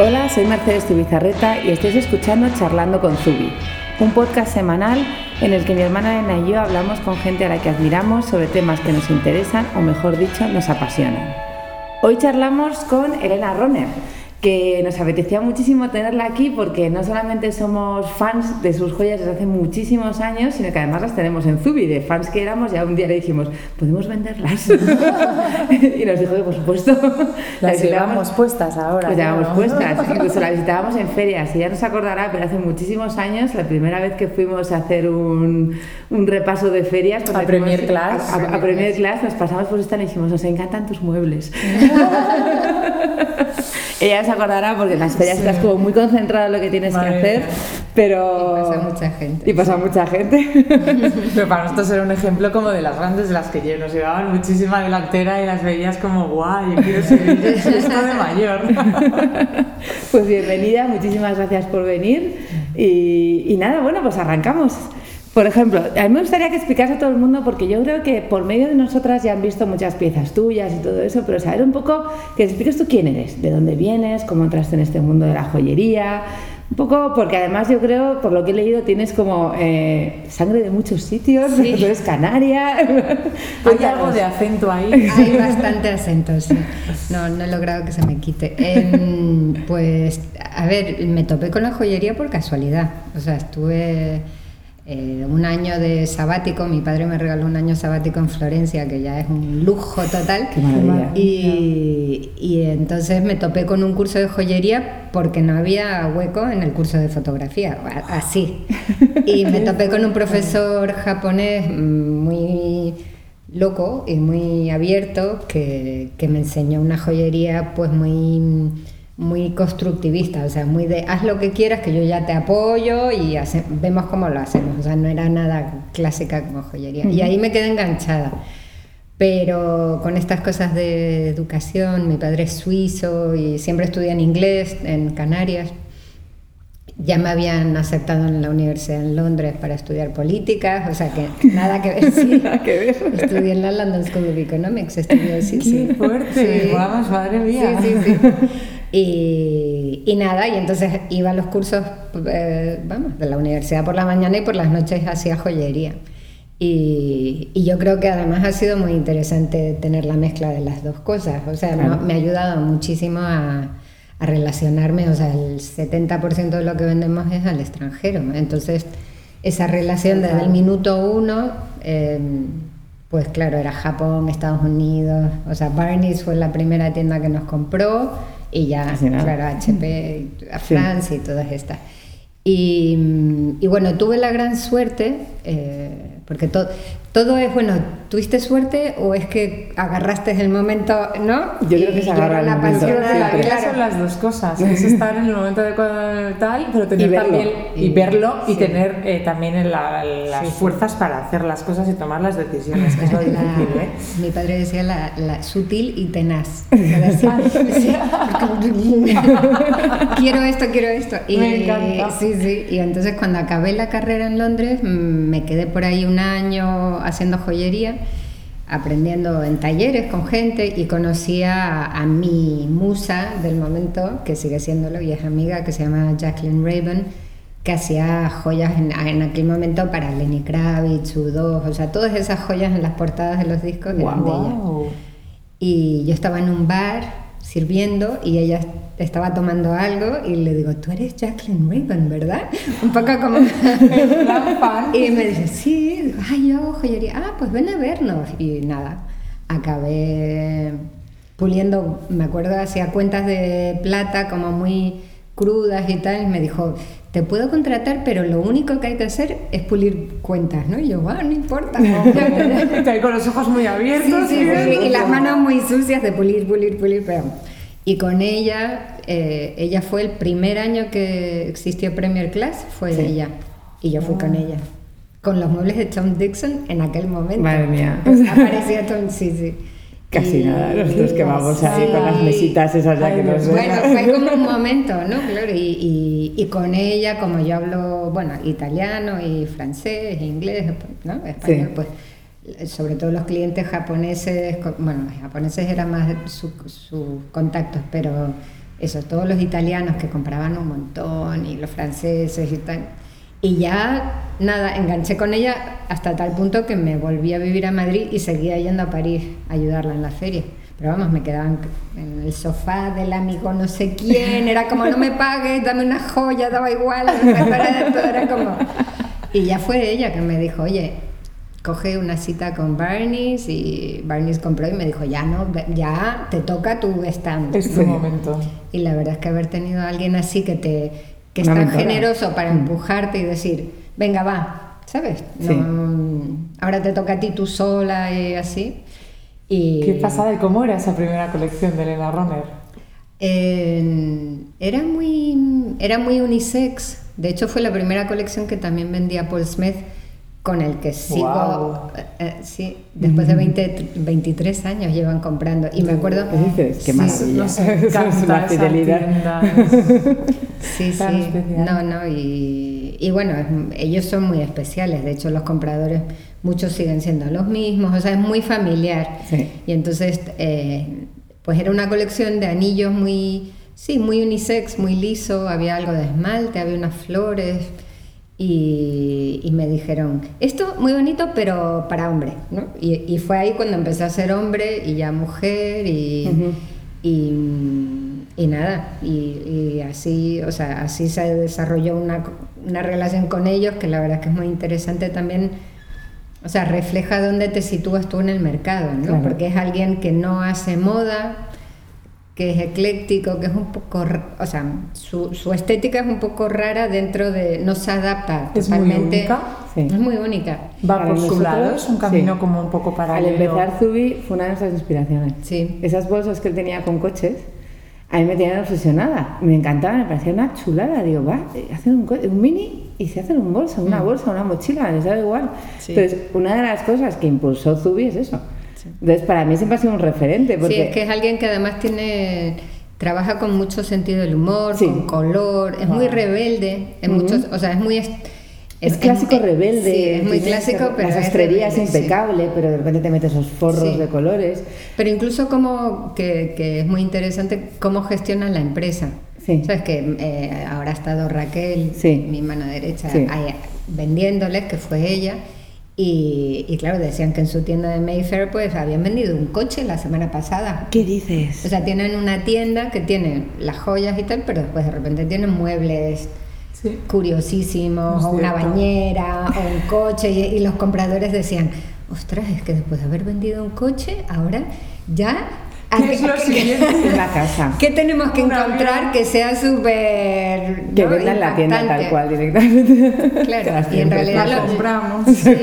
Hola, soy Mercedes Tubizarreta y estáis escuchando Charlando con Zubi, un podcast semanal en el que mi hermana Elena y yo hablamos con gente a la que admiramos sobre temas que nos interesan o mejor dicho nos apasionan. Hoy charlamos con Elena Roner que nos apetecía muchísimo tenerla aquí porque no solamente somos fans de sus joyas desde hace muchísimos años, sino que además las tenemos en Zubi, de fans que éramos, ya un día le dijimos, ¿podemos venderlas? y nos dijo que por supuesto. Las llevamos puestas ahora. Las llevamos puestas, incluso la visitábamos en ferias, y ya nos acordará, pero hace muchísimos años, la primera vez que fuimos a hacer un, un repaso de ferias, a Premier Class. A, a, Premier Class nos pasamos por esta y dijimos, nos encantan tus muebles. Ella se acordará porque en las ferias estás como muy concentrada en lo que tienes que hacer, pero... Y pasa mucha gente. Y pasa mucha gente. pero para nosotros era un ejemplo como de las grandes de las que nos llevaban muchísima delantera y las veías como, guau, yo quiero seguir esto de mayor. pues bienvenida, muchísimas gracias por venir y, y nada, bueno, pues arrancamos. Por ejemplo, a mí me gustaría que explicase a todo el mundo, porque yo creo que por medio de nosotras ya han visto muchas piezas tuyas y todo eso, pero saber un poco que expliques tú quién eres, de dónde vienes, cómo entraste en este mundo de la joyería, un poco porque además yo creo, por lo que he leído, tienes como eh, sangre de muchos sitios, sí. tú eres canaria. Hay algo de acento ahí. Hay bastante acento, sí. No, no he logrado que se me quite. Eh, pues, a ver, me topé con la joyería por casualidad. O sea, estuve eh, un año de sabático, mi padre me regaló un año sabático en Florencia, que ya es un lujo total. Qué maravilla. Y, y, entonces me topé con un curso de joyería porque no había hueco en el curso de fotografía, así. Y me topé con un profesor japonés muy loco y muy abierto que, que me enseñó una joyería pues muy muy constructivista, o sea, muy de haz lo que quieras, que yo ya te apoyo y hace, vemos cómo lo hacemos, o sea, no era nada clásica como joyería. Y ahí me quedé enganchada. Pero con estas cosas de educación, mi padre es suizo y siempre estudié en inglés en Canarias. Ya me habían aceptado en la universidad en Londres para estudiar políticas, o sea que nada que ver. Sí. nada que ver. Estudié en la London School of Economics, estudié sí, ¡Qué sí. fuerte! Sí. Vamos, madre mía. Sí, sí, sí. Y, y, nada, y entonces iba a los cursos, eh, vamos, de la universidad por la mañana y por las noches hacía joyería. Y, y, yo creo que además ha sido muy interesante tener la mezcla de las dos cosas. O sea, claro. no, me ha ayudado muchísimo a, a, relacionarme. O sea, el 70% de lo que vendemos es al extranjero. Entonces, esa relación desde el minuto uno, eh, pues claro, era Japón, Estados Unidos. O sea, Barney's fue la primera tienda que nos compró y ya, claro, HP, a Francia sí. y todas estas. Y, y, bueno, tuve la gran suerte, eh, porque to, todo es, bueno, ¿tuviste suerte o es que agarraste el momento, no? Yo creo que se agarra la pasión la vida son las dos cosas, es estar en el momento adecuado tal, pero tener y también, y, y verlo y sí. tener eh, también la, las sí, fuerzas para hacer las cosas y tomar las decisiones, que es lo difícil, ¿eh? Mi padre decía la, la sutil y tenaz. quiero esto, quiero esto. Y, me encanta. Sí, sí, y entonces cuando acabé la carrera en Londres, me quedé por ahí un año haciendo joyería, aprendiendo en talleres con gente y conocí a, a, mi musa del momento, que sigue siéndolo y es amiga, que se llama Jacqueline Raven, que hacía joyas en, en aquel momento para Lenny Kravitz, U2, o sea, todas esas joyas en las portadas de los discos wow. eran de ella. Y yo estaba en un bar sirviendo y ella estaba tomando algo y le digo, tú eres Jacqueline Raven, ¿verdad? Un poco como... y me dice, sí, ay, yo joyería, ah, pues ven a vernos. Y nada, acabé puliendo, me acuerdo, hacía cuentas de plata como muy crudas y tal, y me dijo, te puedo contratar, pero lo único que hay que hacer es pulir cuentas, ¿no? Y yo, bueno, no importa. No. con los ojos muy abiertos. Sí, sí, sí, y las manos muy sucias de pulir, pulir, pulir, pero... Y con ella, eh, ella fue el primer año que existió Premier Class, fue ella. Y yo fui con ella. Con los muebles de Tom Dixon en aquel momento. Madre mía. Aparecía Tom, sí, sí. Casi Y- nada, nosotros que vamos ahí con las mesitas esas ya Ay, que nos. Bueno, fue como un momento, ¿no? Claro, y, y, y con ella, como yo hablo, bueno, italiano y francés, inglés, ¿no? Español, Sí. pues sobre todo los clientes japoneses, co- bueno, los japoneses eran más sus su contactos, pero eso, todos los italianos que compraban un montón y los franceses y tal. Y ya, nada, enganché con ella hasta tal punto que me volví a vivir a Madrid y seguía yendo a París a ayudarla en la feria. Pero vamos, me quedaban en el sofá del amigo no sé quién, era como no me pagues, dame una joya, daba igual, era como... Y ya fue ella que me dijo, oye, coge una cita con Barney's y Barney's compró y me dijo, ya no, ya te toca tu stand. Es tu momento. Y la verdad es que haber tenido a alguien así que te que es tan generoso para mm. empujarte y decir, venga, va, ¿sabes? ahora te toca a ti tú sola y así. Y, ¿Qué pasada y cómo era esa primera colección de Elena Ronner? era, muy, era muy unisex. De hecho, fue la primera colección que también vendía Paul Smith, con el que sigo. Eh, eh, sí, después de 20, 23 años llevan comprando. Y me acuerdo. ¿Qué dices? Qué maravilla. es una fidelidad. sí, sí. No, no. Y, y bueno, ellos son muy especiales. De hecho, los compradores muchos siguen siendo los mismos, o sea, es muy familiar. Y entonces, eh, pues era una colección de anillos muy, sí, muy unisex, muy liso, había algo de esmalte, había unas flores. Y, me dijeron, esto muy bonito, pero para hombre. ¿no? Y, fue ahí cuando empecé a ser hombre y ya mujer y, y, nada. Y, así, o sea, así se desarrolló una, una relación con ellos que la verdad que es muy interesante también o sea, refleja dónde te sitúas tú en el mercado, ¿no? Porque es alguien que no hace moda, que es ecléctico, que es un poco, o sea, su, su estética es un poco rara dentro de, no se adapta es Muy única. Es muy única. Va por su lado, es un camino como un poco paralelo. Al empezar Zubi fue una de nuestras inspiraciones. Sí. Esas bolsas que él tenía con coches, a mí me tenían obsesionada. Me encantaba, me parecía una chulada. Digo, va, hacen un, un mini y se hacen un bolso, una mm. bolsa, una mochila, les da igual. Entonces, una de las cosas que impulsó Zubi es eso. Entonces, para mí siempre ha sido un referente. Porque... Sí, es que es alguien que además tiene trabaja con mucho sentido del humor, con color, es muy rebelde, en muchos, o sea, es muy es, clásico rebelde. Sí, es muy clásico, pero. La sastrería es, impecable, pero de repente te metes esos forros de colores. Pero incluso como que, que, es muy interesante cómo gestiona la empresa. Sabes que eh, ahora ha estado Raquel, mi mano derecha, vendiéndoles, que fue ella. Y, y, claro, decían que en su tienda de Mayfair pues habían vendido un coche la semana pasada. ¿Qué dices? O sea, tienen una tienda que tiene las joyas y tal, pero después de repente tienen muebles curiosísimos, o una bañera, o un coche, y, y los compradores decían, ostras, es que después de haber vendido un coche, ahora ya ¿Qué es lo siguiente? en la casa. ¿Qué tenemos que encontrar que sea súper. Que ¿no? en la tienda tal cual directamente. Claro, y en realidad lo compramos. Sí.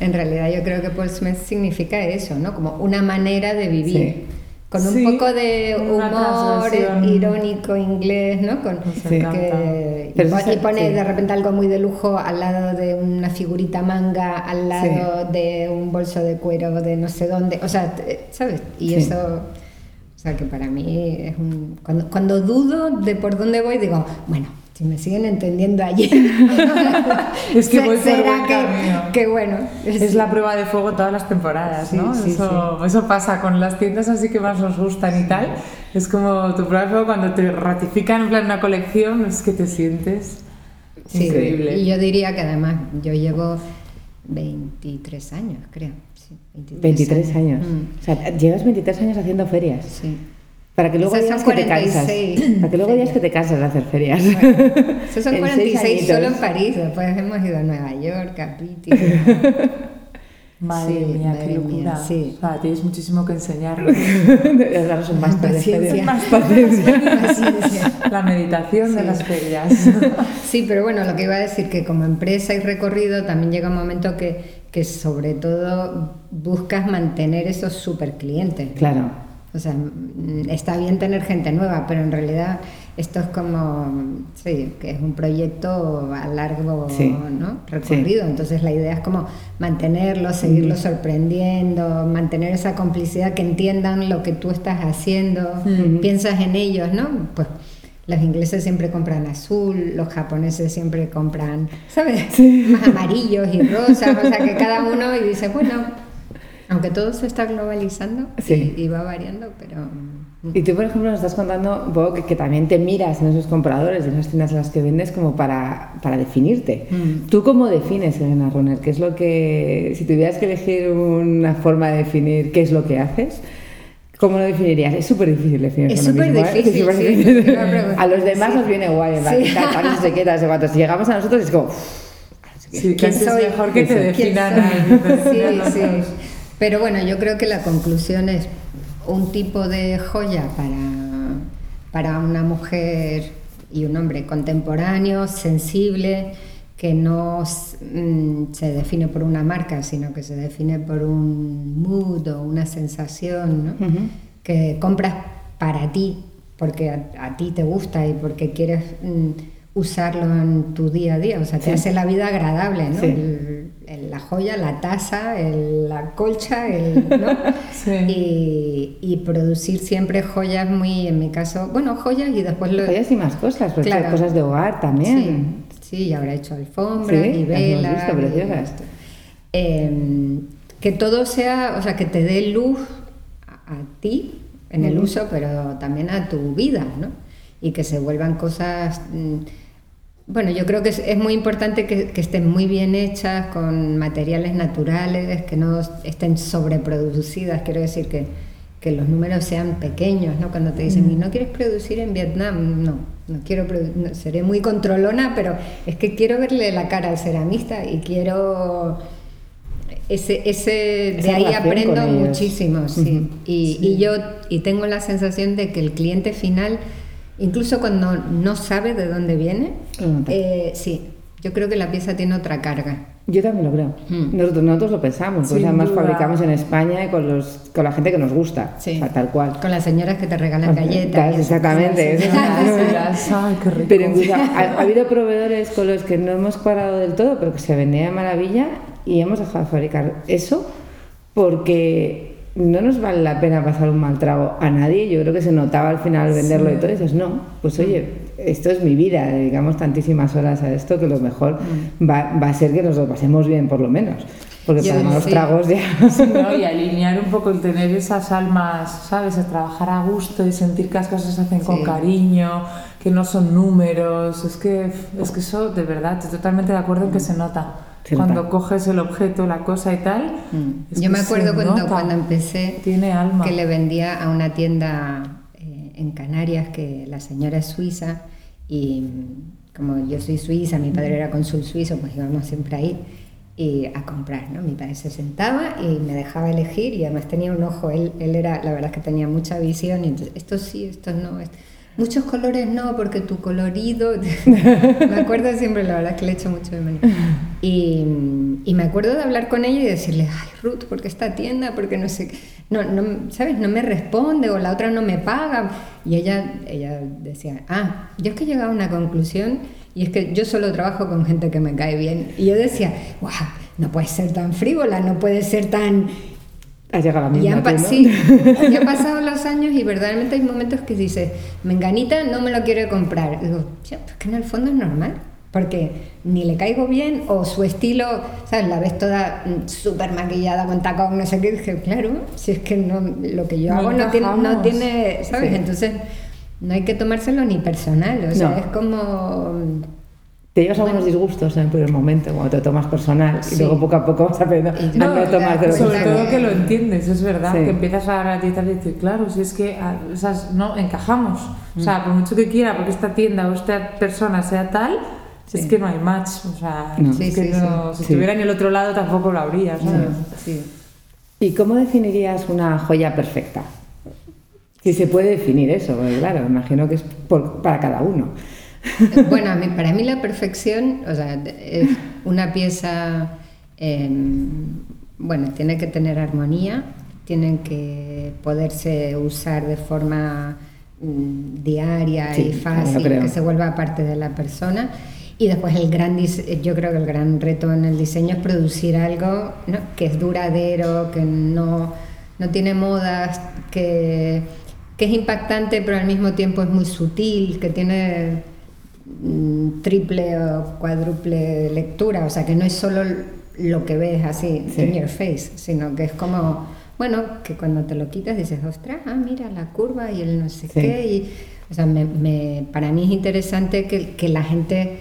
En realidad yo creo que Paul Smith significa eso, ¿no? Como una manera de vivir con un poco de humor irónico inglés, ¿no? Con, que, y, pone de repente algo muy de lujo al lado de una figurita manga, al lado de un bolso de cuero de no sé dónde, o sea, ¿sabes? Y eso, o sea, que para mí es un... Cuando, cuando dudo de por dónde voy, digo, bueno, si me siguen entendiendo allí. es que voy ¿Será que, bueno. Es, la prueba de fuego todas las temporadas, ¿no? eso, eso pasa con las tiendas así que más nos gustan y tal. Es como tu prueba de fuego cuando te ratifican en plan una colección, es que te sientes increíble. Y yo diría que además yo llevo 23 años, creo. 23, años. Mm. O sea, llevas 23 años haciendo ferias. Sí. Para que luego digas que te cansas. Para que luego digas que te cansas de hacer ferias. esos son 46 solo en París, después hemos ido a Nueva York, a Pitti. Madre mía, qué locura. sí. O sea, tienes muchísimo que enseñar. Deberías daros un máster de ferias. Más paciencia. La meditación de las ferias. sí, pero bueno, lo que iba a decir que como empresa y recorrido también llega un momento que, que sobre todo buscas mantener esos super clientes. Claro. O sea, mm, está bien tener gente nueva, pero en realidad esto es como, sí, que es un proyecto a largo ¿no? recorrido. Entonces la idea es como mantenerlos, seguirlos sorprendiendo, mantener esa complicidad, que entiendan lo que tú estás haciendo, piensas en ellos, ¿no? Pues los ingleses siempre compran azul, los japoneses siempre compran, ¿sabes? Más amarillos y rosas, o sea que cada uno y dice, bueno, Aunque todo se está globalizando y, va variando, pero... Mm. Y tú, por ejemplo, nos estás contando un poco que, también te miras en esos compradores, en esas tiendas en las que vendes, como para, para definirte. Mm. ¿Tú cómo defines, Elena Runner? ¿Qué es lo que, si tuvieras que elegir una forma de definir qué es lo que haces, ¿Cómo lo definirías? Es súper difícil definirlo. Es súper ¿eh? difícil. a los demás nos viene guay, sí. no sé qué, no Si llegamos a nosotros es como... Sí, ¿Quién soy? Es mejor que te definan. Sí, sí. Pero bueno, yo creo que la conclusión es un tipo de joya para, para una mujer y un hombre contemporáneo, sensible, que no mm, se define por una marca, sino que se define por un mood o una sensación, que compras para ti, porque a, ti te gusta y porque quieres mm, usarlo en tu día a día, o sea, te hace la vida agradable, ¿no? la joya, la taza, la colcha, el, y, producir siempre joyas muy, en mi caso, bueno, joyas y después lo... Joyas y más cosas, porque claro. cosas de hogar también. Sí, y ahora he hecho alfombras y velas. Em, que todo sea, o sea, que te dé luz a, ti en el uso, pero también a tu vida, ¿no? Y que se vuelvan cosas... Mm, bueno, yo creo que es, muy importante que, estén muy bien hechas, con materiales naturales, que no estén sobreproducidas. Quiero decir que, que los números sean pequeños, ¿no? Cuando te dicen, ¿y no quieres producir en Vietnam? No, no quiero, seré muy controlona, pero es que quiero verle la cara al ceramista y quiero... Ese, ese de ahí aprendo muchísimo, sí. Y, y yo y tengo la sensación de que el cliente final Incluso cuando no sabe de dónde viene, eh, sí, yo creo que la pieza tiene otra carga. Yo también lo creo. Hmm. Nosotros, nosotros, lo pensamos, pues además fabricamos en España con, los, con la gente que nos gusta, tal cual. Con las señoras que te regalan galletas. exactamente. Pero incluso ha, habido proveedores con los que no hemos cuadrado del todo, pero que se vendía de maravilla y hemos dejado de fabricar eso porque no nos vale la pena pasar un mal trago a nadie. Yo creo que se notaba al final venderlo y todo. Y dices, no, pues oye, esto es mi vida, dedicamos tantísimas horas a esto que lo mejor mm. va, va, a ser que nos lo pasemos bien, por lo menos. Porque para los tragos ya. y alinear un poco el tener esas almas, ¿sabes? El trabajar a gusto y sentir que las cosas se hacen con cariño, que no son números. Es que, es que eso, de verdad, estoy totalmente de acuerdo en que se nota cuando coges el objeto, la cosa y tal. Mm. Yo me acuerdo cuando, cuando empecé Tiene alma. que le vendía a una tienda eh, en Canarias que la señora es suiza y mm, como yo soy suiza, mi padre era cónsul suizo, pues íbamos siempre ahí y a comprar, ¿no? Mi padre se sentaba y me dejaba elegir y además tenía un ojo, él, él era, la verdad es que tenía mucha visión y entonces, esto sí, esto no, esto, Muchos colores no, porque tu colorido. me acuerdo siempre, la verdad que le echo mucho de menos. Y, y, me acuerdo de hablar con ella y decirle, ay, Ruth, ¿por qué esta tienda? Porque no sé. No, no, ¿Sabes? No me responde o la otra no me paga. Y ella, ella decía, ah, yo es que he llegado a una conclusión y es que yo solo trabajo con gente que me cae bien. Y yo decía, wow, no puede ser tan frívola, no puede ser tan ha llegado la misma. Ya sí, ya han pasado los años y verdaderamente hay momentos que dices, Menganita no me lo quiere comprar. Y digo, pues que en el fondo es normal, porque ni le caigo bien o su estilo, ¿sabes? La ves toda mm, súper maquillada con tacón, no sé qué. dije, claro, si es que no, lo que yo hago no tiene, no tiene, ¿sabes? Entonces no hay que tomárselo ni personal, o sea, es como te llevas algunos disgustos en el primer momento, cuando te tomas personal, y luego poco a poco vas aprendiendo a no tomarte Sobre todo que lo entiendes, es verdad, que empiezas a analizar y decir, claro, si es que esas, no encajamos. O sea, por mucho que quiera, porque esta tienda o esta persona sea tal, es que no hay match. O sea, es que no, si estuviera en el otro lado tampoco lo habría. ¿Y cómo definirías una joya perfecta? Si se puede definir eso, claro, imagino que es para cada uno. Bueno, para mí la perfección, o sea, es una pieza, em, bueno, tiene que tener armonía, tienen que poderse usar de forma mm, diaria y fácil, que se vuelva parte de la persona. Y después el gran, yo creo que el gran reto en el diseño es producir algo que es duradero, que no, no tiene modas, que, que es impactante pero al mismo tiempo es muy sutil, que tiene triple o cuádruple lectura, o sea que no es solo lo que ves así en your face, sino que es como, bueno, que cuando te lo quitas dices, ostras, ah, mira la curva y el no sé qué. Y, o sea, me, para mí es interesante que, que la gente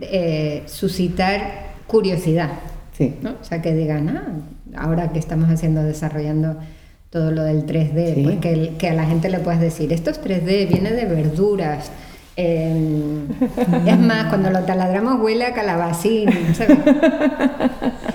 eh, suscitar curiosidad. Sí. ¿no? O sea, que digan, ah, ahora que estamos haciendo, desarrollando todo lo del 3D, pues que, que, a la gente le puedes decir, esto es 3D, viene de verduras. Em, es más, cuando lo taladramos huele a calabacín. ¿sabes?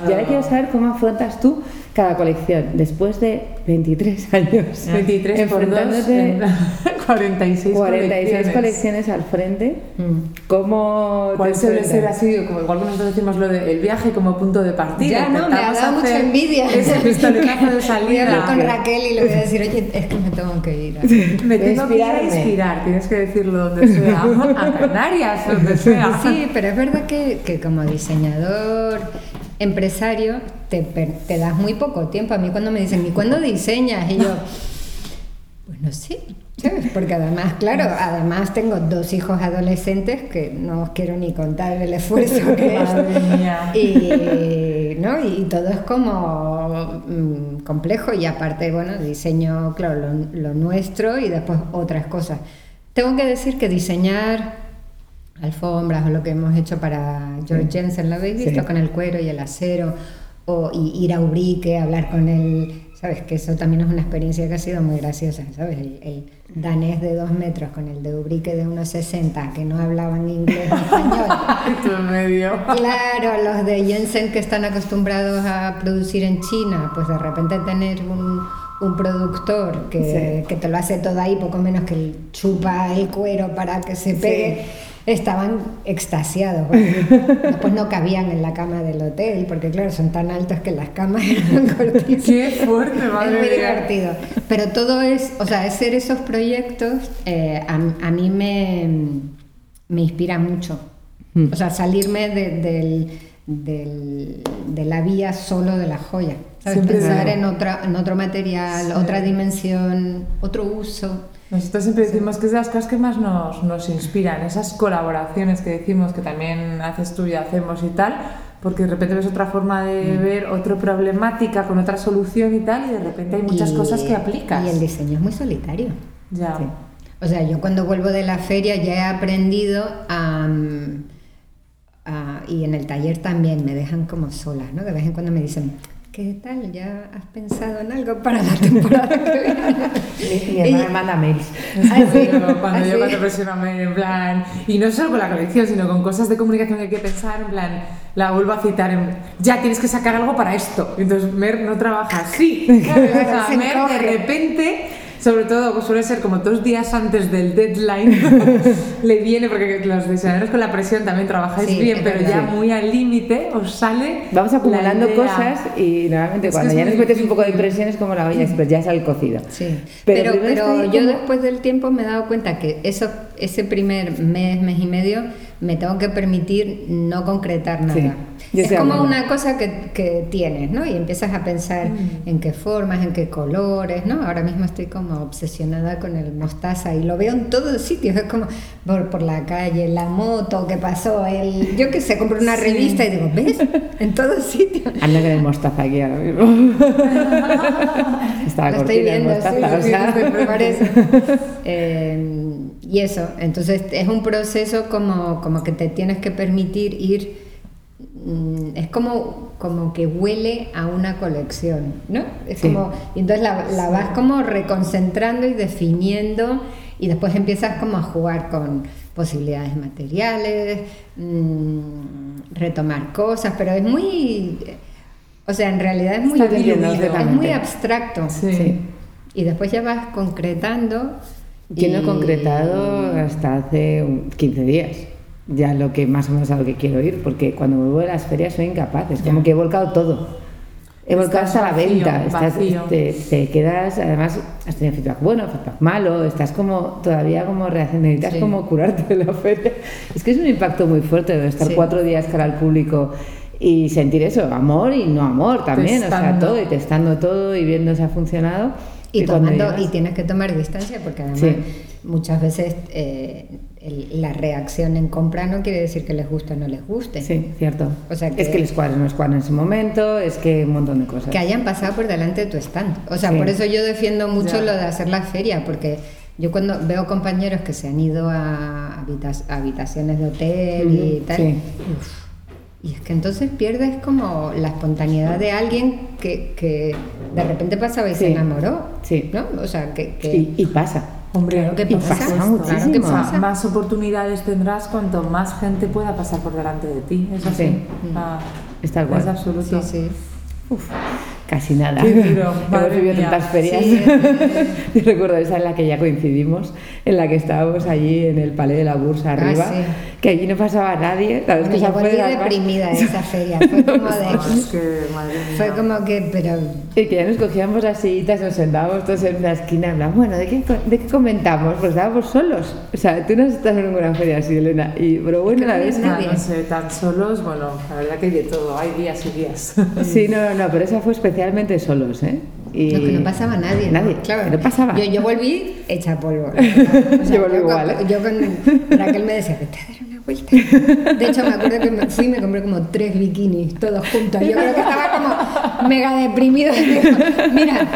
Y ahora quiero saber cómo afrontas tú cada colección después de 23 años. 23 por 46, 46 colecciones. al frente. Mm. ¿Cómo ¿Cuál suele ser así? Como igual que nosotros decimos lo del viaje como punto de partida. Ya no, me ha dado mucha envidia. Ese pistoletazo de salida. Voy a hablar con Raquel y le voy a decir, oye, es que me tengo que ir. me tengo que ir a inspirar, tienes que decirlo donde sea. A Canarias, donde sea. Sí, pero es verdad que, que como diseñador empresario te, te das muy poco tiempo. A mí cuando me dicen, ¿y cuándo diseñas? Y yo, pues no sé, porque además, claro, además tengo dos hijos adolescentes que no os quiero ni contar el esfuerzo que es. Y, ¿no? y todo es como mm, complejo y aparte, bueno, diseño, claro, lo, nuestro y después otras cosas. Tengo que decir que diseñar alfombras o lo que hemos hecho para George Jensen, ¿lo habéis visto? Con el cuero y el acero, o ir a Ubrique, hablar con él, ¿sabes? Que eso también es una experiencia que ha sido muy graciosa, ¿sabes? El, danés de dos metros con el de Ubrique de unos 60 que no hablaban inglés ni español. medio. Claro, los de Jensen que están acostumbrados a producir en China, pues de repente tener un, un productor que, que, te lo hace todo ahí, poco menos que chupa el cuero para que se pegue estaban extasiados. después no cabían en la cama del hotel, porque claro, son tan altos que las camas eran cortitas. Qué fuerte, madre Es muy divertido. Pero todo es, o sea, hacer esos proyectos eh, a, mí me, me inspira mucho. Mm. O sea, salirme del, de la vía solo de la joya. Pensar en, otra, en otro material, otra dimensión, otro uso. Nosotros siempre decimos que es de las cosas que más nos, nos inspiran, esas colaboraciones que decimos que también haces tú y hacemos y tal, porque de repente ves otra forma de mm. ver otra problemática con otra solución y tal, y de repente hay muchas cosas que aplicas. Y el diseño es muy solitario. Ya. O sea, yo cuando vuelvo de la feria ya he aprendido a, a, y en el taller también me dejan como sola, ¿no? De vez en cuando me dicen, ¿Qué tal? ¿Ya has pensado en algo para la temporada que viene? Mi, hermana manda mails. cuando yo cuando presiono mail, en plan, y no solo con la colección, sino con cosas de comunicación que hay que pensar, en plan, la vuelvo a citar, en, ya tienes que sacar algo para esto. Entonces Mer no trabaja así. Mer de repente sobre todo suele ser como dos días antes del deadline, le viene, porque los diseñadores con la presión también trabajáis bien, pero ya muy al límite os sale. Vamos acumulando cosas y normalmente cuando ya nos metes un poco de presión es como la olla, pero ya sale cocido. Sí, pero, pero, yo después del tiempo me he dado cuenta que eso, ese primer mes, mes y medio, me tengo que permitir no concretar nada es como una cosa que, que, tienes, ¿no? Y empiezas a pensar mm. en qué formas, en qué colores, ¿no? Ahora mismo estoy como obsesionada con el mostaza y lo veo en todos sitios, es como por, por la calle, la moto que pasó, el, yo qué sé, compro una revista y digo, ¿ves? En todos sitios. Anda con el mostaza aquí ahora mismo. Estaba lo estoy viendo, sí, o parece. Eh, y eso, entonces es un proceso como, como que te tienes que permitir ir Mm, es como, como que huele a una colección, ¿no? Es como, entonces la, la, vas como reconcentrando y definiendo y después empiezas como a jugar con posibilidades materiales, mm, retomar cosas, pero es muy, o sea, en realidad es muy, es muy abstracto. Sí. Y después ya vas concretando. Yo no he concretado hasta hace 15 días ya lo que más o menos a lo que quiero ir, porque cuando me voy a las ferias soy incapaz, es como que he volcado todo. He volcado hasta la venta, estás, te, quedas, además has tenido feedback bueno, feedback malo, estás como todavía como reacción, necesitas como curarte de la feria. Es que es un impacto muy fuerte de estar cuatro días cara al público y sentir eso, amor y no amor también, o sea, todo y testando todo y viendo si ha funcionado. Y, tomando, y tienes que tomar distancia porque además muchas veces eh, la reacción en compra no quiere decir que les guste o no les guste. Sí, cierto. O sea, es que les cuadra o no les cuadra en ese momento, es que un montón de cosas. Que hayan pasado por delante de tu stand. O sea, por eso yo defiendo mucho lo de hacer la feria, porque yo cuando veo compañeros que se han ido a habitaciones de hotel y tal, y es que entonces pierdes como la espontaneidad de alguien que, que de repente pasaba y se enamoró. Sí. ¿no? O sea, que... y pasa. Hombre, claro que pasa, pasa muchísimo. que pasa. Más oportunidades tendrás cuanto más gente pueda pasar por delante de ti. Eso sí. Ah, Está igual. Es absoluto. Sí, sí. Uf casi nada. Hemos vivido tantas ferias. Yo recuerdo esa en la que ya coincidimos, en la que estábamos allí en el Palais de la Bursa ah, arriba, que allí no pasaba nadie. Bueno, que yo fue deprimida esa feria. Fue como de. es que, madre fue como que, pero. Y que ya nos cogíamos las sillitas, nos sentábamos todos en una esquina y hablábamos, bueno, ¿de qué, ¿de qué comentamos? Pues estábamos solos. O sea, tú no estás en ninguna feria así, Elena. Y, pero bueno, la vez. No, no sé, tan solos, bueno, la verdad que hay de todo, hay días y días. Sí, no, no, pero esa fue especial especialmente solos, ¿eh? Y... No, que no pasaba nadie. Nadie, claro. No pasaba. Yo, yo volví hecha polvo. yo volví igual. ¿eh? Yo con Raquel me decía, vete a dar una De hecho, me acuerdo que me fui me compré como tres bikinis, todos juntos. Yo creo que estaba como mega deprimido. Mira,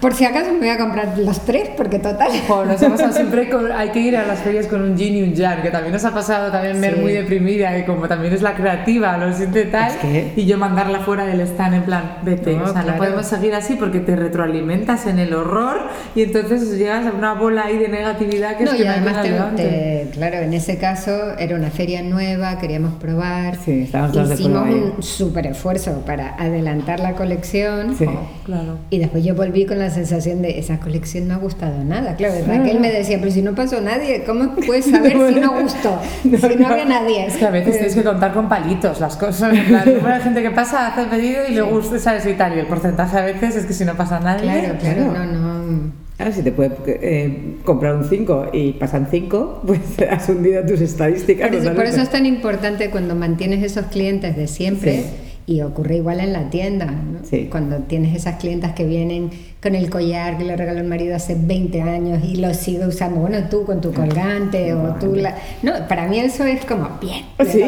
por si acaso me voy a comprar los tres, porque total. Nos pasado siempre, hay que ir a las ferias con un yin y un yang, que también nos ha pasado también ver muy deprimida, y como también es la creativa, lo siente tal, y yo mandarla fuera del stand en plan, vete, no, o sea, no podemos seguir así porque te retroalimentas en el horror y entonces llegas a una bola ahí de negatividad que no, es que y además te, claro, en ese caso era una feria nueva, queríamos probar, sí, estábamos hicimos un súper esfuerzo para adelantar la colección, sí, claro. y después yo volví con la sensación de esa colección no ha gustado nada. Claro, Raquel me decía, pero si no pasó nadie, ¿cómo puedes saber si no gustó? si no había nadie. Es que a veces tienes que contar con palitos las cosas. Número de gente que pasa, hace el pedido y le gusta, ¿sabes? Y tal. Y el porcentaje a veces es que si no pasa nadie. Claro, claro, no, no. Claro, si te puede eh, comprar un 5 y pasan 5, pues has hundido tus estadísticas. Por eso, por eso, es tan importante cuando mantienes esos clientes de siempre. Y ocurre igual en la tienda, ¿no? Cuando tienes esas clientas que vienen con el collar que le regaló el marido hace 20 años y lo sigue usando, bueno, tú con tu colgante o tú la... No, para mí eso es como, bien, ¿Sí?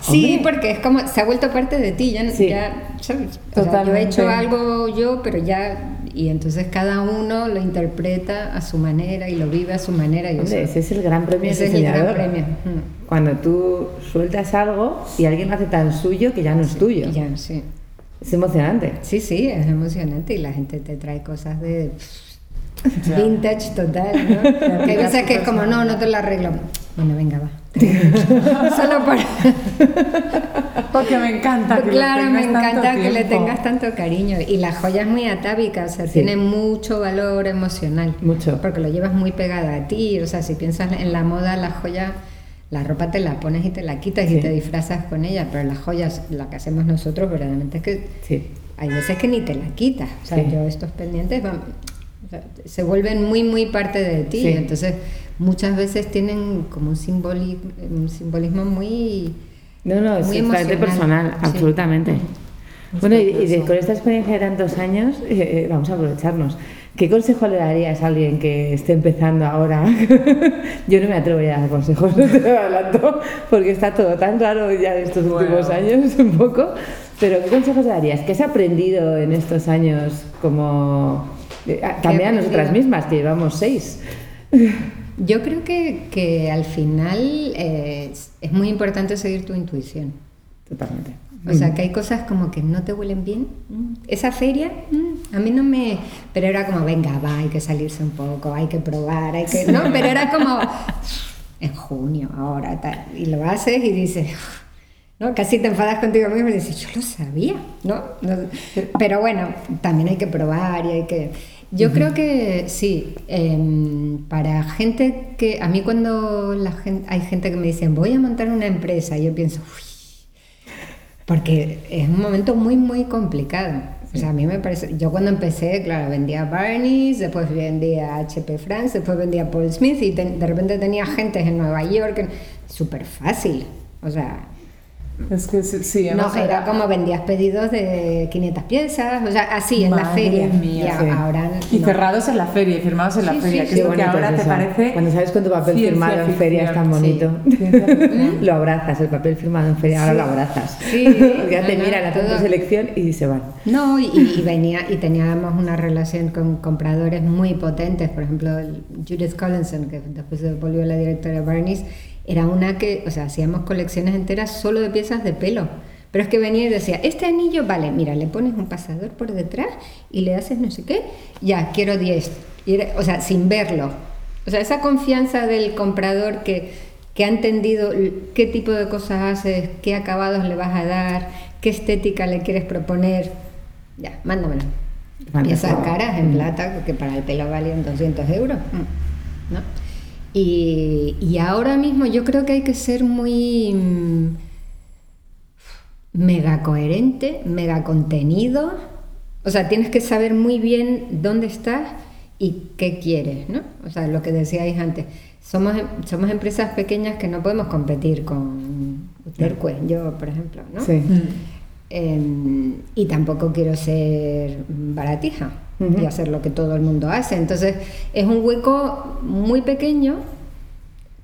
Sí, porque es como, se ha vuelto parte de ti, ya, ya ¿sabes? yo he hecho algo yo, pero ya y entonces cada uno lo interpreta a su manera y lo vive a su manera. Y ese es el gran premio ese es el gran premio. Cuando tú sueltas algo y alguien lo hace tan suyo que ya no es tuyo. Ya, sí. Es emocionante. Sí, sí, es emocionante y la gente te trae cosas de vintage total, ¿no? hay veces que es como, no, no te lo arreglo. Bueno, venga, va. Solo para... Porque me encanta que Claro, me encanta que le tengas tanto cariño. Y la joya es muy atávica, o sea, tiene mucho valor emocional. Mucho. Porque lo llevas muy pegada a ti. O sea, si piensas en la moda, la joya, la ropa te la pones y te la quitas y te disfrazas con ella. Pero las joyas, la que hacemos nosotros, verdaderamente es que sí. hay veces que ni te la quitas. O sea, yo estos pendientes se vuelven muy, muy parte de ti. Entonces, muchas veces tienen como un simbolismo, un simbolismo muy no, no, es extremadamente personal, absolutamente. Bueno, y, con esta experiencia de tantos años, eh, eh, vamos a aprovecharnos. ¿Qué consejo le darías a alguien que esté empezando ahora? Yo no me atrevo ya a dar consejos, no te adelanto, porque está todo tan raro ya en estos últimos años, un poco. Pero ¿qué consejos le darías? ¿Qué has aprendido en estos años como... Eh, también a nosotras mismas, que llevamos seis? Yo creo que, que al final eh, es muy importante seguir tu intuición. Totalmente. O sea, que hay cosas como que no te huelen bien. Esa feria, a mí no me... Pero era como, venga, va, hay que salirse un poco, hay que probar, hay que... No, pero era como, en junio, ahora, tal. Y lo haces y dices, ¿no? Casi te enfadas contigo mismo y dices, yo lo sabía, ¿no? Pero bueno, también hay que probar y hay que... Yo creo que sí, em, para gente que, a mí cuando la gente, hay gente que me dice, voy a montar una empresa, yo pienso, uy, porque es un momento muy, muy complicado. O sea, a mí me parece, yo cuando empecé, claro, vendía Barney's, después vendía HP France, después vendía Paul Smith y de repente tenía gente en Nueva York, súper fácil. O sea, Es que sí, No, era como vendías pedidos de 500 piezas, o sea, así, en la feria. Mía, y, ahora, y cerrados en la feria, y firmados en la feria, que es lo que ahora te parece. Cuando sabes con tu papel firmado en feria es tan bonito. lo abrazas, el papel firmado en feria, ahora lo abrazas. Sí. ya te miran a tu selección y se van. No, y, venía, y teníamos una relación con compradores muy potentes, por ejemplo, Judith Collinson, que después se volvió la directora de Barney's era una que, o sea, hacíamos colecciones enteras solo de piezas de pelo. Pero es que venía y decía, este anillo, vale, mira, le pones un pasador por detrás y le haces no sé qué, ya, quiero 10. o sea, sin verlo. O sea, esa confianza del comprador que, que ha entendido qué tipo de cosas haces, qué acabados le vas a dar, qué estética le quieres proponer, ya, mándamelo. Piezas caras en plata, que para el pelo valían 200 euros. ¿no? Y, ahora mismo yo creo que hay que ser muy mm, mega coherente, mega contenido. O sea, tienes que saber muy bien dónde estás y qué quieres, ¿no? O sea, lo que decíais antes. Somos, somos empresas pequeñas que no podemos competir con Utercue, yo, por ejemplo, ¿no? Sí. Em, y tampoco quiero ser baratija y hacer lo que todo el mundo hace. Entonces es un hueco muy pequeño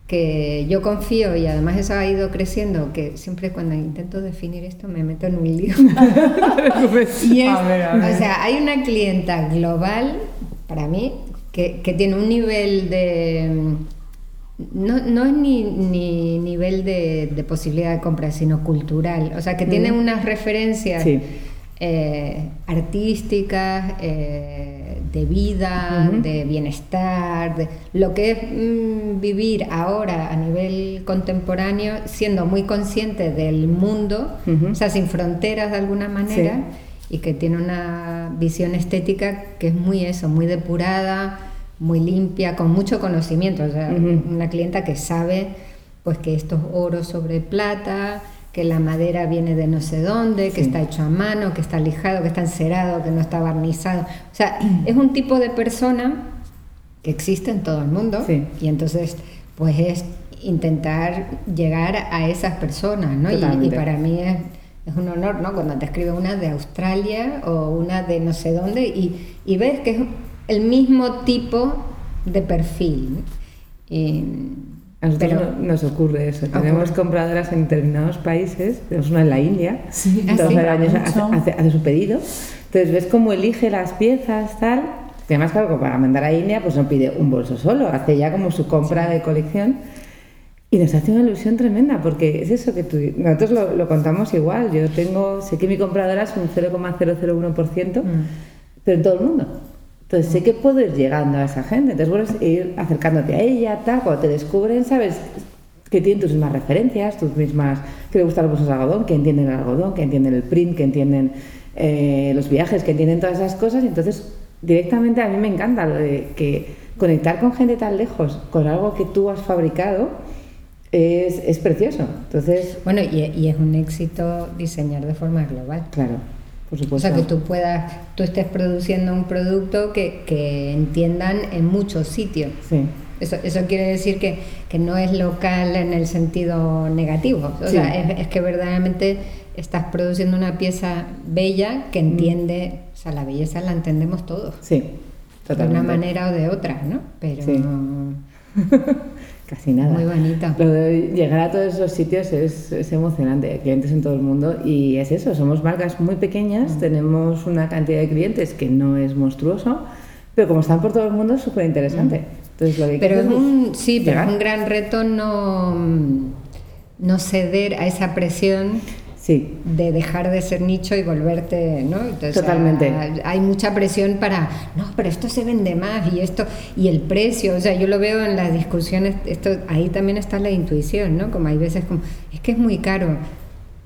que yo confío y además eso ha ido creciendo, que siempre cuando intento definir esto me meto en un lío. y es, O sea, hay una clienta global, para mí, que, que tiene un nivel de... No, no es ni, ni nivel de, de, posibilidad de compra, sino cultural. O sea, que tiene unas referencias... Eh, artísticas, eh, de vida, de bienestar, de lo que es mm, vivir ahora a nivel contemporáneo, siendo muy consciente del mundo, o sea, sin fronteras de alguna manera, y que tiene una visión estética que es muy eso, muy depurada, muy limpia, con mucho conocimiento, o sea, una clienta que sabe pues que estos oros sobre plata, que la madera viene de no sé dónde, que está hecho a mano, que está lijado, que está encerado, que no está barnizado. O sea, es un tipo de persona que existe en todo el mundo y entonces pues es intentar llegar a esas personas, ¿no? Y, para mí es, es, un honor, ¿no? Cuando te escribe una de Australia o una de no sé dónde y, y ves que es el mismo tipo de perfil. Y, a nosotros Pero, nos ocurre eso. Tenemos compradoras en determinados países, tenemos una en la India, sí, años hace, su pedido. Entonces ves cómo elige las piezas, tal. Que además, claro, para mandar a India, pues no pide un bolso solo, hace ya como su compra de colección. Y nos hace una ilusión tremenda, porque es eso que tú, nosotros lo, contamos igual. Yo tengo, sé que mi compradora es un 0,001%, mm. pero en todo el mundo. Entonces sé que puedes ir llegando a esa gente, entonces puedes ir acercándote a ella, tal, cuando te descubren, sabes que tienen tus mismas referencias, tus mismas, que le gustan los bolsos de algodón, que entienden el algodón, que entienden el print, que entienden eh, los viajes, que entienden todas esas cosas, entonces directamente a mí me encanta lo de que conectar con gente tan lejos, con algo que tú has fabricado, es, es precioso. Entonces, bueno, y, y es un éxito diseñar de forma global. Claro. O sea, que tú puedas, tú estés produciendo un producto que, que entiendan en muchos sitios. Sí. Eso, eso quiere decir que, que, no es local en el sentido negativo. O sea, es, que verdaderamente estás produciendo una pieza bella que mm. entiende, o sea, la belleza la entendemos todos. Sí, totalmente. De una manera o de otra, ¿no? Pero... Sí. Casi nada. Muy bonita. Lo de llegar a todos esos sitios es, es, emocionante, clientes en todo el mundo y es eso, somos marcas muy pequeñas, mm. tenemos una cantidad de clientes que no es monstruoso, pero como están por todo el mundo es súper interesante. Mm. pero es un, sí, pero es un gran reto no, no ceder a esa presión de dejar de ser nicho y volverte, ¿no? Totalmente. Hay, mucha presión para, no, pero esto se vende más y esto, y el precio, o sea, yo lo veo en las discusiones, esto, ahí también está la intuición, ¿no? Como hay veces como, es que es muy caro.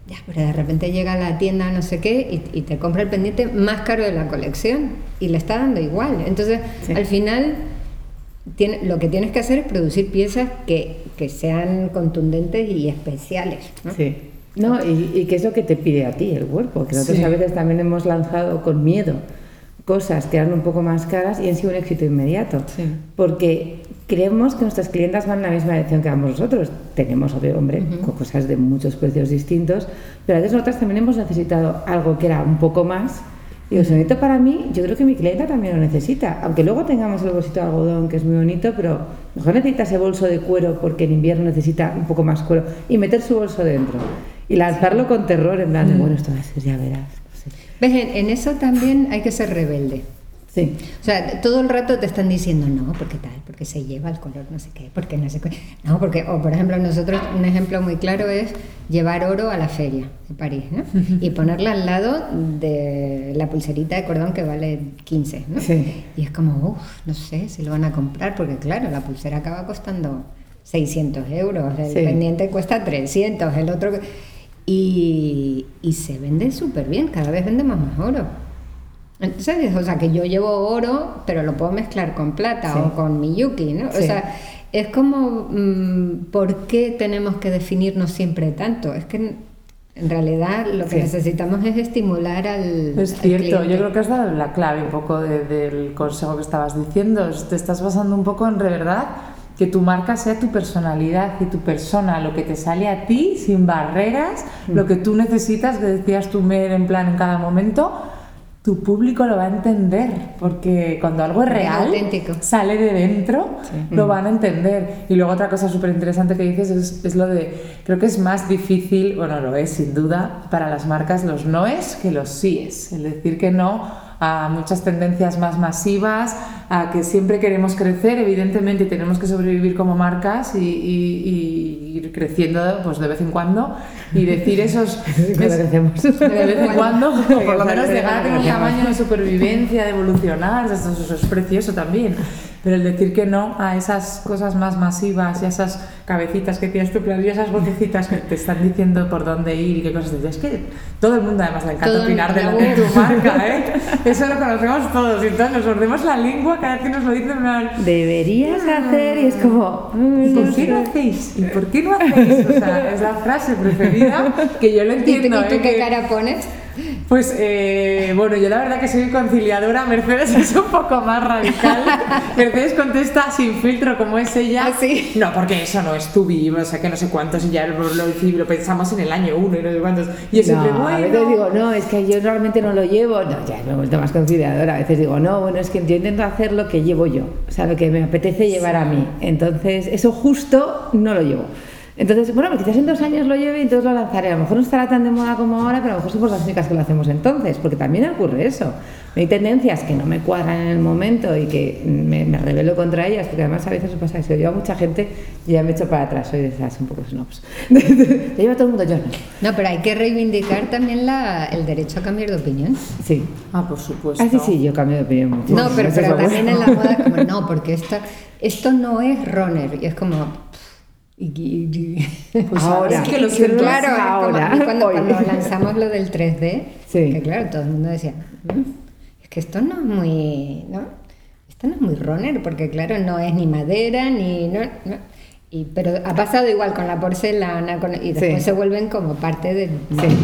Ya, pero de repente llega a la tienda no sé qué y, te compra el pendiente más caro de la colección y le está dando igual. Entonces, al final, tiene, lo que tienes que hacer es producir piezas que, que sean contundentes y especiales. ¿no? Sí. No, y, y qué es lo que te pide a ti el cuerpo, que nosotros a veces también hemos lanzado con miedo cosas que eran un poco más caras y han sido un éxito inmediato. Porque creemos que nuestras clientas van en la misma dirección que vamos nosotros. Tenemos, obvio, hombre, cosas de muchos precios distintos, pero a veces nosotras también hemos necesitado algo que era un poco más. Y el sonito para mí, yo creo que mi clienta también lo necesita. Aunque luego tengamos el bolsito de algodón, que es muy bonito, pero mejor necesita ese bolso de cuero porque en invierno necesita un poco más cuero y meter su bolso dentro. Y lanzarlo con terror, en plan, bueno, esto va a ser, ya verás. ¿Ves? En, eso también hay que ser rebelde. Sí. O sea, todo el rato te están diciendo, no, porque tal, porque se lleva el color, no sé qué, porque no sé qué. No, porque, o por ejemplo, nosotros, un ejemplo muy claro es llevar oro a la feria de París, ¿no? Y ponerla al lado de la pulserita de cordón que vale 15, ¿no? Sí. Y es como, uff, no sé si lo van a comprar, porque claro, la pulsera acaba costando 600 euros, el pendiente cuesta 300, el otro y, se vende súper bien, cada vez vendemos más oro. Entonces, o sea, que yo llevo oro, pero lo puedo mezclar con plata o con Miyuki, ¿no? O sea, es como, mm, ¿por qué tenemos que definirnos siempre tanto? Es que en realidad lo que necesitamos es estimular al. Es cierto, yo creo que has dado la clave un poco del consejo que estabas diciendo. Te estás basando un poco en verdad que tu marca sea tu personalidad y tu persona, lo que te sale a ti sin barreras, mm. lo que tú necesitas, que decías tú, Mer, en plan en cada momento, tu público lo va a entender, porque cuando algo es real, sale de dentro, lo van a entender. Y luego otra cosa súper interesante que dices es, es, lo de, creo que es más difícil, bueno, lo es sin duda, para las marcas los noes que los síes. El decir que no a muchas tendencias más masivas, a que siempre queremos crecer, evidentemente tenemos que sobrevivir como marcas y, ir creciendo pues de vez en cuando y decir esos de vez en cuando o por lo menos llegar a tener un tamaño de supervivencia, de evolucionar, eso, eso es precioso también. Pero el decir que no a esas cosas más masivas y a esas cabecitas que tienes tú, y esas vocecitas que te están diciendo por dónde ir y qué cosas. Es que todo el mundo además le encanta opinar de lo que tu marca, ¿eh? Eso lo conocemos todos y entonces nos mordemos la lengua cada vez que nos lo dicen. Deberías hacer y es como... ¿Por qué no hacéis? ¿Y por qué no hacéis? O sea, es la frase preferida que yo lo entiendo. ¿Y tú, ¿eh? qué cara pones? Pues eh, bueno, yo la verdad que soy conciliadora, Mercedes es un poco más radical. Mercedes contesta sin filtro como es ella. ¿Ah, sí? No, porque eso no es tu vivo, o sea que no sé cuántos y ya lo, lo, pensamos en el año uno y no sé cuántos. Y es siempre bueno. A veces digo, no, es que yo realmente no lo llevo. No, ya me he vuelto más conciliadora. A veces digo, no, bueno, es que yo intento hacer lo que llevo yo, o sea, lo que me apetece llevar a mí. Entonces, eso justo no lo llevo. Entonces, bueno, quizás en dos años lo lleve y entonces lo lanzaré. A lo mejor no estará tan de moda como ahora, pero a lo mejor somos las únicas que lo hacemos entonces, porque también ocurre eso. Hay tendencias que no me cuadran en el momento y que me, me rebelo contra ellas, porque además a veces pasa eso. Yo a mucha gente ya me echo para atrás, soy de esas un poco snobs. Te lleva todo el mundo, yo no. No, pero hay que reivindicar también la, el derecho a cambiar de opinión. Sí. Ah, por supuesto. Ah, sí, sí, yo cambio de opinión mucho. No, pero, pero también en la moda, como no, porque esto, esto no es runner, y es como pues ahora, es que lo claro, ahora, cuando, cuando, lanzamos lo del 3D, que claro, todo el mundo decía, mm, es que esto no es muy, ¿no? Esto no es muy runner, porque claro, no es ni madera, ni... No, Y, pero ha pasado igual con la porcelana y después se vuelven como parte de,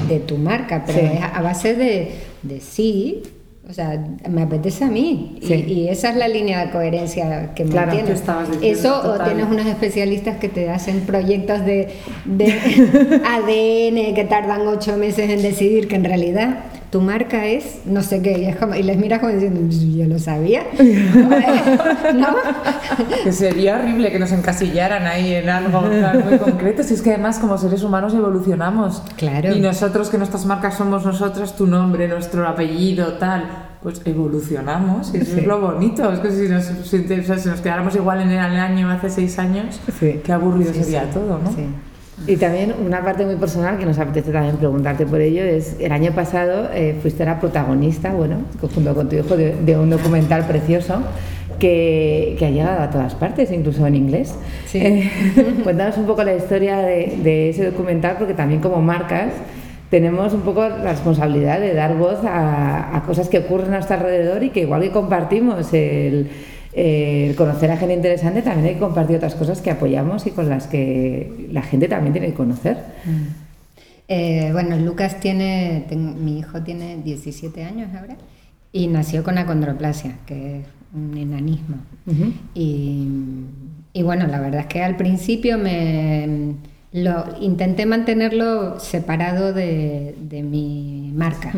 de, tu marca, pero es a base de, de sí, o sea, me apetece a mí. Y, esa es la línea de coherencia que claro, mantienes. Eso o tienes unos especialistas que te hacen proyectos de, de ADN que tardan ocho meses en decidir que en realidad tu marca es no sé qué, y, es como, y les miras como diciendo, yo lo sabía. ¿No? Que sería horrible que nos encasillaran ahí en algo muy concreto. Si es que además como seres humanos evolucionamos. Claro. Y nosotros, que nuestras marcas somos nosotros, tu nombre, nuestro apellido, tal, pues evolucionamos. Y eso es lo bonito. Es que si nos, si, nos quedáramos igual en el año hace seis años, qué aburrido sería todo, ¿no? Y también una parte muy personal que nos apetece también preguntarte por ello es, el año pasado eh, fuiste la protagonista, bueno, junto con tu hijo, de, un documental precioso que, que, ha llegado a todas partes, incluso en inglés. Eh, cuéntanos un poco la historia de, de, ese documental, porque también como marcas tenemos un poco la responsabilidad de dar voz a, a cosas que ocurren a nuestro alrededor y que igual que compartimos el eh, conocer a gente interesante, también hay que compartir otras cosas que apoyamos y con las que la gente también tiene que conocer. Mm. Eh, bueno, Lucas tiene, mi hijo tiene 17 años ahora y nació con acondroplasia, que es un enanismo. y, y, bueno, la verdad es que al principio me lo intenté mantenerlo separado de, de mi marca.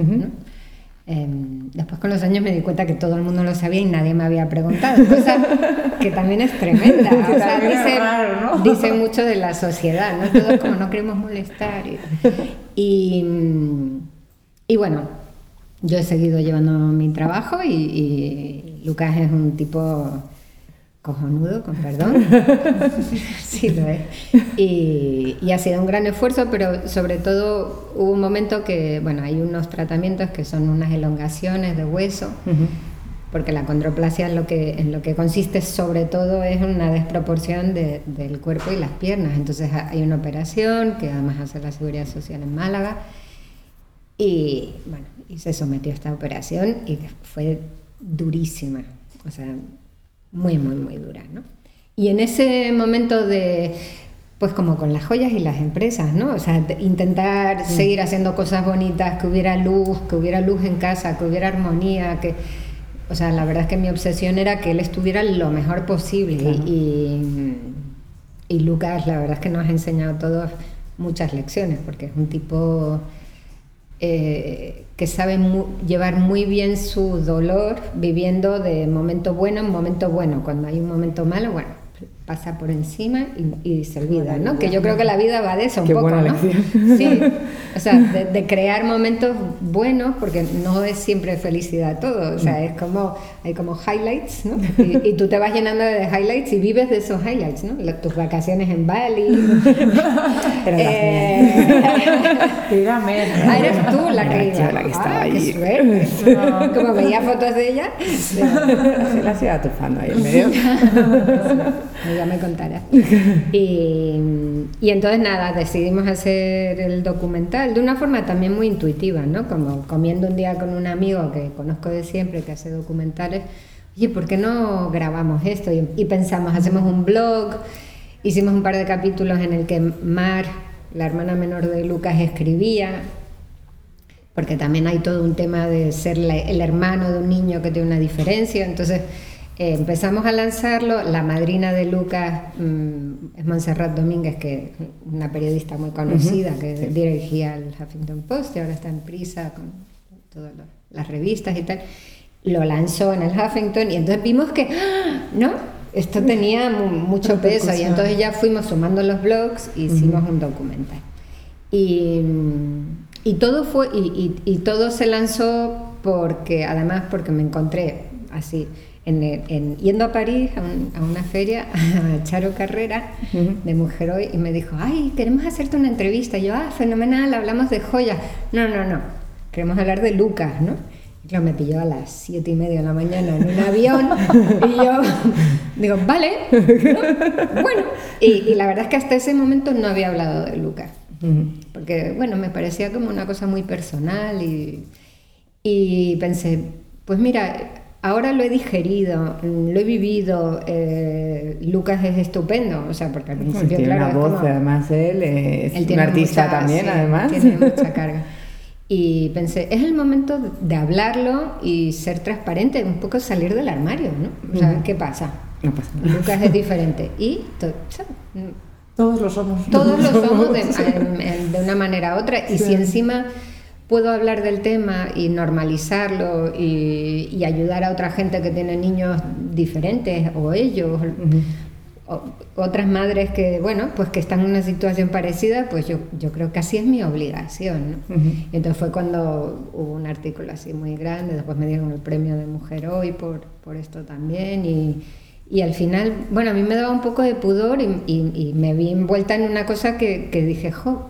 Em, después con los años me di cuenta que todo el mundo lo sabía y nadie me había preguntado, cosa que también es tremenda. o sea, dice, dice, mucho de la sociedad, ¿no? Todos como no queremos molestar. Y, y, bueno, yo he seguido llevando mi trabajo y, y Lucas es un tipo cojonudo, con perdón. sí, lo es. Y, y, ha sido un gran esfuerzo, pero sobre todo hubo un momento que, bueno, hay unos tratamientos que son unas elongaciones de hueso, porque la condroplasia en lo, que, en lo que consiste sobre todo es una desproporción de, del cuerpo y las piernas. Entonces hay una operación que además hace la Seguridad Social en Málaga. Y bueno, y se sometió a esta operación y fue durísima. O sea, muy, muy, muy dura, ¿no? Y en ese momento de, pues como con las joyas y las empresas, ¿no? O sea, intentar seguir haciendo cosas bonitas, que hubiera luz, que hubiera luz en casa, que hubiera armonía, que... O sea, la verdad es que mi obsesión era que él estuviera lo mejor posible y, y Lucas, la verdad es que nos ha enseñado todos muchas lecciones, porque es un tipo eh, que sabe llevar muy bien su dolor viviendo de momento bueno en momento bueno. Cuando hay un momento malo, bueno, pasa por encima y, se olvida, ¿no? Que yo creo que la vida va de eso un poco, ¿no? Sí, o sea, de, crear momentos buenos, porque no es siempre felicidad todo, o sea, es como, hay como highlights, ¿no? Y, tú te vas llenando de highlights y vives de esos highlights, ¿no? tus vacaciones en Bali. eh, ah, eres tú la que iba. la que estaba ahí. Como veía fotos de ella. la ciudad tufando ahí en medio. Ya me contará. Y, y, entonces nada, decidimos hacer el documental de una forma también muy intuitiva, ¿no? Como comiendo un día con un amigo que conozco de siempre, que hace documentales, oye, ¿por qué no grabamos esto? Y, pensamos, hacemos un blog, hicimos un par de capítulos en el que Mar, la hermana menor de Lucas, escribía, porque también hay todo un tema de ser el hermano de un niño que tiene una diferencia, entonces eh, empezamos a lanzarlo, la madrina de Lucas mm, es Montserrat Domínguez, que una periodista muy conocida, que dirigía el Huffington Post y ahora está en prisa con todas las revistas y tal. Lo lanzó en el Huffington y entonces vimos que, ¡ah! ¿no? Esto tenía mucho peso y entonces ya fuimos sumando los blogs y hicimos un documental. Y, y todo fue, y, y, y todo se lanzó porque, además porque me encontré así, en, yendo a París a, una feria, a Charo Carrera de Mujer Hoy, y me dijo, ay, queremos hacerte una entrevista. Y yo, ah, fenomenal, hablamos de joyas. No, no, no, queremos hablar de Lucas, ¿no? Y claro, me pilló a las siete y media de la mañana en un avión y yo digo, vale, bueno. Y, la verdad es que hasta ese momento no había hablado de Lucas, porque, bueno, me parecía como una cosa muy personal y, y pensé, pues mira, Ahora lo he digerido, lo he vivido. Eh, Lucas es estupendo, o sea, porque al principio, tiene claro. Una voz, además, él es un artista también, además. Tiene mucha carga. Y pensé, es el momento de hablarlo y ser transparente, un poco salir del armario, ¿no? O sea, ¿qué pasa? No pasa nada. Lucas es diferente. Y todos lo somos. Todos lo somos de, de una manera u otra. Y si encima puedo hablar del tema y normalizarlo y, ayudar a otra gente que tiene niños diferentes o ellos, otras madres que, bueno, pues que están en una situación parecida, pues yo, yo creo que así es mi obligación. entonces fue cuando hubo un artículo así muy grande, después me dieron el premio de Mujer Hoy por, por esto también y, y al final, bueno, a mí me daba un poco de pudor y, y, me vi envuelta en una cosa que, que dije, jo,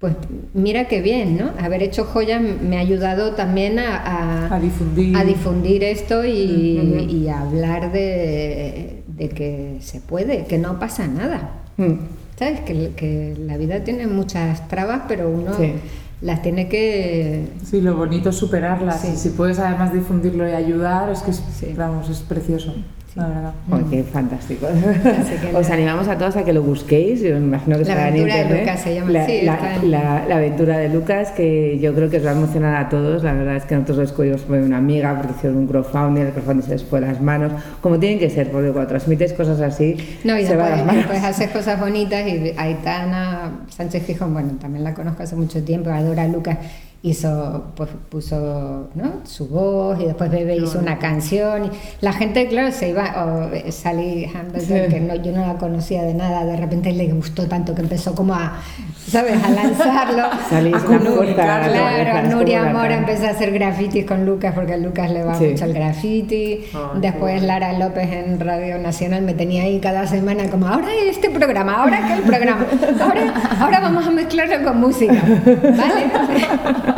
pues mira qué bien, ¿no? Haber hecho joya me ha ayudado también a, a, difundir. a difundir. esto y, a hablar de, que se puede, que no pasa nada. Mm. ¿Sabes? Que, que, la vida tiene muchas trabas, pero uno las tiene que... Sí, lo bonito es superarlas. Y si puedes además difundirlo y ayudar, es que es, vamos, es precioso. La verdad. Oh, qué fantástico. Os animamos a todos a que lo busquéis. Yo me imagino que la aventura de Lucas se llama la, sí, la, la, aventura de Lucas, que yo creo que os va a emocionar a todos. La verdad es que nosotros lo escogimos por una amiga, porque hicieron un crowdfunding, el crowdfunding se les fue las manos, como tienen que ser, porque cuando transmites cosas así, no, y se después, va las manos. después haces cosas bonitas y Aitana Sánchez Fijón, bueno, también la conozco hace mucho tiempo, adora a Lucas hizo, pues puso ¿no? su voz y después Bebe hizo una canción. Y la gente, claro, se iba, o eh, Sally Hamilton, que no, yo no la conocía de nada, de repente le gustó tanto que empezó como a, ¿sabes?, a lanzarlo. Salí a comunicar. Claro, Nuria Mora empezó a hacer grafitis con Lucas porque a Lucas le va mucho el graffiti. después Lara López en Radio Nacional me tenía ahí cada semana como, ahora este programa, ahora aquel programa, ahora, ahora vamos a mezclarlo con música, ¿vale?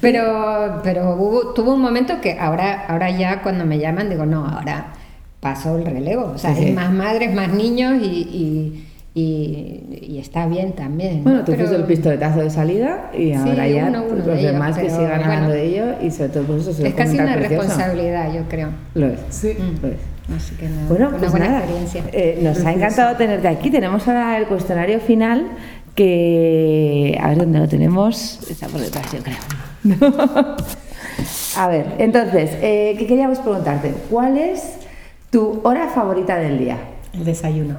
Pero pero hubo, tuvo un momento que ahora, ahora ya cuando me llaman digo, no, ahora pasó el relevo. O sea, hay más madres, más niños y, y, está bien también. Bueno, tú fuiste el pistoletazo de salida y ahora ya los demás que sigan hablando de ello y sobre todo pues eso se Es casi una responsabilidad, yo creo. Lo es. Sí. Lo es. Así que nada, bueno, una pues buena nada, experiencia. Eh, nos ha encantado tenerte aquí. Tenemos ahora el cuestionario final que a ver dónde lo tenemos está por detrás yo creo a ver entonces eh, qué queríamos preguntarte cuál es tu hora favorita del día el desayuno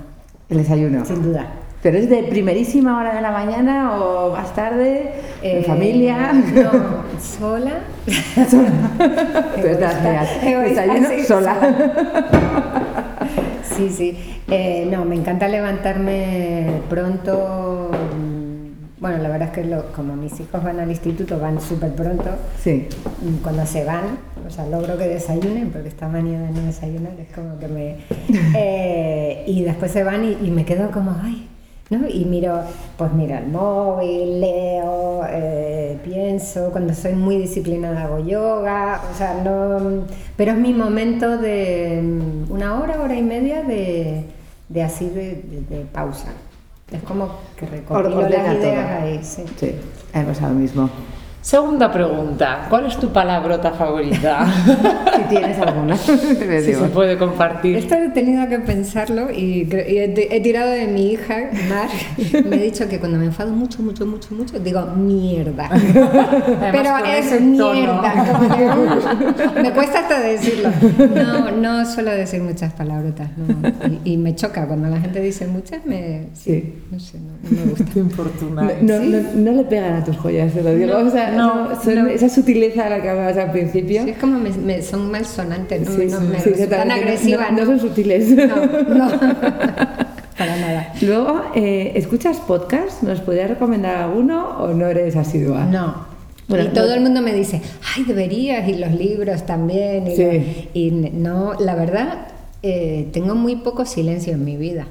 el desayuno sin duda ¿Pero es de primerísima hora de la mañana o más tarde? ¿En Eh, familia? No, sola. Egoísta, Desayuno sí, sola. Sí, sí. Eh, no, me encanta levantarme pronto. Bueno, la verdad es que lo- como mis hijos van al instituto, van súper pronto. Sí. Cuando se van, o sea, logro que desayunen, porque esta manía de no desayunar es como que me... eh, y después se van y, y me quedo como, ay, ¿no? Y miro, pues miro el móvil, leo, eh, pienso, cuando soy muy disciplinada hago yoga, o sea, no... Pero es mi momento de una hora, hora y media de, de así de, de- de pausa. Es como que recopilo las ideas todo. ahí, sí. Sí, me pasa lo mismo. Segunda pregunta, ¿cuál es tu palabrota favorita? Si tienes alguna. te si se puede compartir. Esto he tenido que pensarlo y, he, he tirado de mi hija, Mar. Me he dicho que cuando me enfado mucho, mucho, mucho, mucho, digo mierda. Pero es mierda. me cuesta hasta decirlo. No, no suelo decir muchas palabrotas. no. Y, y me choca cuando la gente dice muchas, me. Sí. No sé, no, no me gusta. Importuna. No, no, no, no le pegan a tus joyas, te lo digo. No, o sea, no, no, son no. esa sutileza de la que hablabas al principio. Sí, es como me, me- son malsonantes, no, Sí, no me sí, exactamente. agresivas. No, son sutiles. No, no. Para nada. Luego, eh, ¿escuchas podcast? ¿Nos podrías recomendar alguno o no eres asidua? No. Bueno, y todo no- el mundo me dice, ay, deberías, y los libros también. Y, Sí. lo- y no, la verdad, eh, tengo muy poco silencio en mi vida.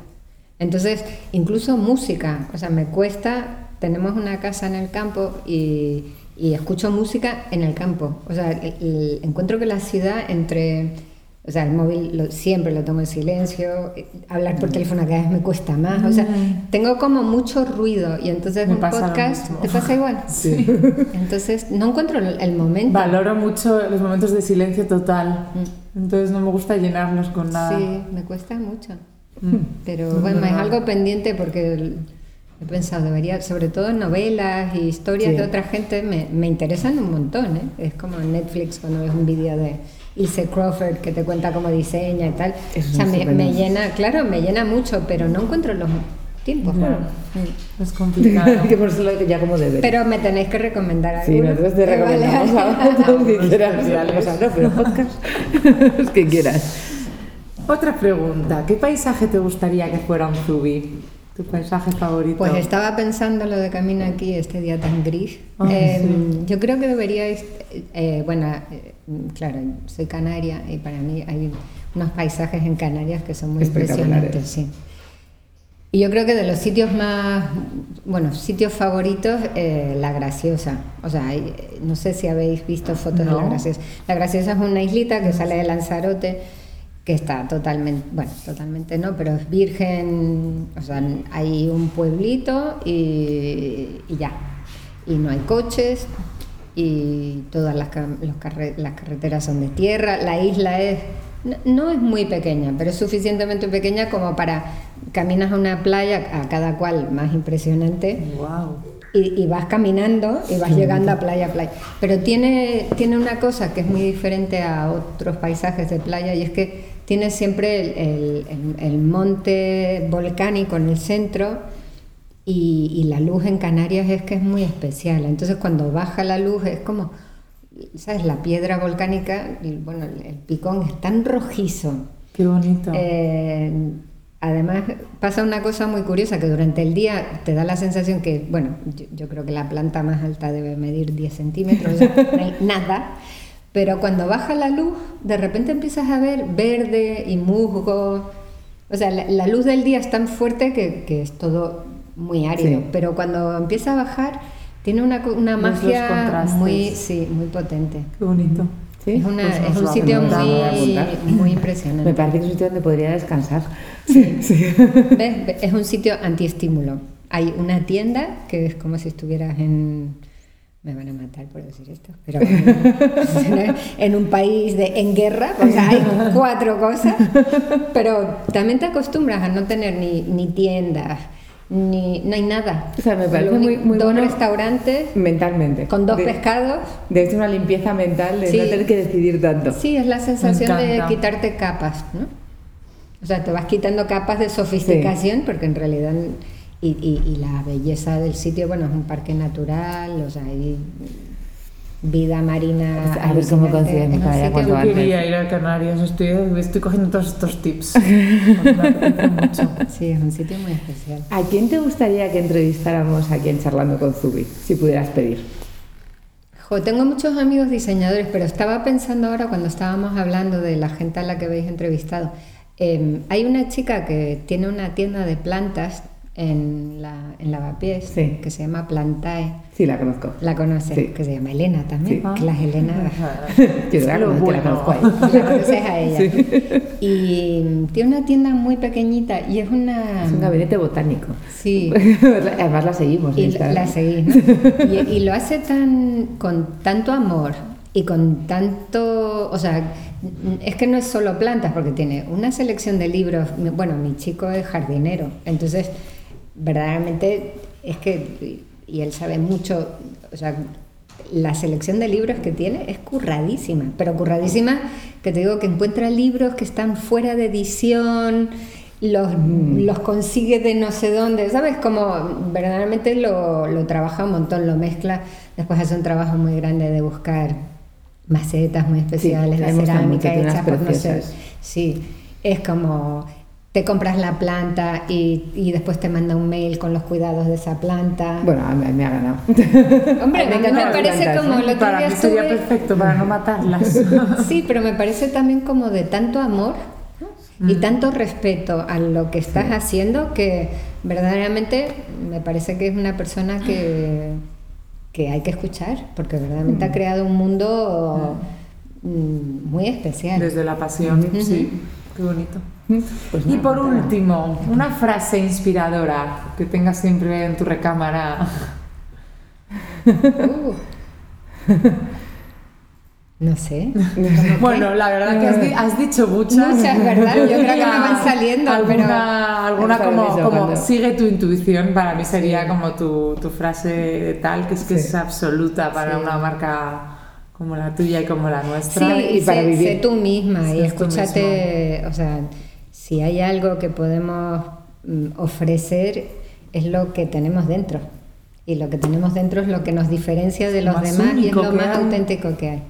Entonces, incluso música, o sea, me cuesta, tenemos una casa en el campo y, y escucho música en el campo. O sea, el- el- encuentro que la ciudad entre... O sea, el móvil lo- siempre lo tomo en silencio, eh, hablar por teléfono cada vez me cuesta más. O sea, tengo como mucho ruido y entonces Me un podcast... ¿Te pasa igual? Sí. Entonces no encuentro el, momento. Valoro mucho los momentos de silencio total. Entonces no me gusta llenarlos con nada. Sí, me cuesta mucho. Pero bueno, es algo pendiente porque he pensado, debería, sobre todo novelas y historias Sí. de otra gente, me, me interesan un montón. ¿eh? Es como Netflix cuando ves un vídeo de Ilse Crawford que te cuenta cómo diseña y tal. O sea, me, llena, claro, me llena mucho, pero no encuentro los tiempos. Bueno. Es complicado. que por eso lo ya como debe. Pero me tenéis que recomendar algo. Sí, nosotros te recomendamos algo que quieras. no, pero podcast, los que quieras. Otra pregunta, ¿qué paisaje te gustaría que fuera un zubi? ¿Tu paisaje favorito? Pues estaba pensando lo de camino aquí, este día tan gris. Ah, Eh, sí. Yo creo que deberíais, eh, bueno, eh, claro, soy canaria y para mí hay unos paisajes en Canarias que son muy impresionantes, sí. Y yo creo que de los sitios más, bueno, sitios favoritos, eh, La Graciosa. O sea, no sé si habéis visto fotos de La No. Graciosa. La Graciosa es una islita que sale de Lanzarote, que está totalmente, bueno, totalmente no, pero es virgen, o sea, hay un pueblito y, y ya. Y no hay coches y todas las, los carre- las carreteras son de tierra. La isla es no, es muy pequeña, pero es suficientemente pequeña como para caminas a una playa, a cada cual más impresionante. Y, vas caminando y vas llegando a playa a playa. Pero tiene, tiene una cosa que es muy diferente a otros paisajes de playa y es que tiene siempre el, el, monte volcánico en el centro y, y, la luz en Canarias es que es muy especial. Entonces cuando baja la luz es como ¿sabes? La piedra volcánica, bueno, el, picón es tan rojizo. Qué bonito. Eh, además, pasa una cosa muy curiosa, que durante el día te da la sensación que, bueno, yo, creo que la planta más alta debe medir 10 centímetros, no hay nada. Pero cuando baja la luz, de repente empiezas a ver verde y musgo. O sea, la, luz del día es tan fuerte que, que es todo muy árido. Pero cuando empieza a bajar, tiene una, una magia muy, sí, muy potente. Qué bonito. ¿Sí? Es, una, pues es un sitio muy, muy, impresionante. Me parece que es un sitio donde podría descansar. Sí. sí. ¿Ves? Es un sitio antiestímulo. Hay una tienda que es como si estuvieras en... Me van a matar por decir esto, pero en un país de, en guerra, o sea, hay cuatro cosas, pero también te acostumbras a no tener ni, ni tiendas, ni, no hay nada. O sea, me parece muy, muy dos restaurantes mentalmente. Con dos pescados. De hecho, una limpieza mental de no tener que decidir tanto. Sí, es la sensación de quitarte capas, ¿no? O sea, te vas quitando capas de sofisticación porque en realidad... Y, y, y, la belleza del sitio, bueno, es un parque natural, o sea, hay vida marina. A ver cómo consigues mi Yo quería ir a Canarias, estoy, estoy cogiendo todos estos tips. mucho. Sí, es un sitio muy especial. ¿A quién te gustaría que entrevistáramos aquí en Charlando con Zubi, si pudieras pedir? Jo, tengo muchos amigos diseñadores, pero estaba pensando ahora cuando estábamos hablando de la gente a la que habéis entrevistado. Eh, hay una chica que tiene una tienda de plantas en, la, en Lavapiés, que se llama Plantae. Sí, la conozco. La conoces, que se llama Elena también. Sí. Las Elena. Yo la, conozco, la conozco La conoces a ella. Y tiene una tienda muy pequeñita y es una. Es un gabinete botánico. Sí. Además la seguimos. Y la, seguís, y, y, lo hace tan con tanto amor y con tanto. O sea, es que no es solo plantas, porque tiene una selección de libros. Bueno, mi chico es jardinero, entonces verdaderamente es que, y él sabe mucho, o sea, la selección de libros que tiene es curradísima, pero curradísima que te digo que encuentra libros que están fuera de edición, los, mm. los consigue de no sé dónde, ¿sabes? Como verdaderamente lo, lo trabaja un montón, lo mezcla, después hace un trabajo muy grande de buscar macetas muy especiales de cerámica hechas por no sé. Sí, es como te compras la planta y, y, después te manda un mail con los cuidados de esa planta. Bueno, a mí me ha ganado. Hombre, a mí me, parece como lo que Para mí sería perfecto para no matarlas. sí, pero me parece también como de tanto amor y mm. tanto respeto a lo que estás haciendo que verdaderamente me parece que es una persona que, que hay que escuchar, porque verdaderamente ha mm. creado un mundo mm, muy especial. Desde la pasión, sí. Qué bonito. Pues y por último, una frase inspiradora que tengas siempre en tu recámara. Uh. No sé. bueno, la verdad que has, dicho muchas. Muchas, ¿verdad? Yo creo que me van saliendo. Alguna, alguna como, sigue tu intuición, para mí sería como tu, tu frase tal, que es que es absoluta para una marca como la tuya y como la nuestra. Sí, y para vivir. Sé tú misma y escúchate, o sea, si hay algo que podemos mm, ofrecer es lo que tenemos dentro. Y lo que tenemos dentro es lo que nos diferencia de los demás y es lo más auténtico que hay.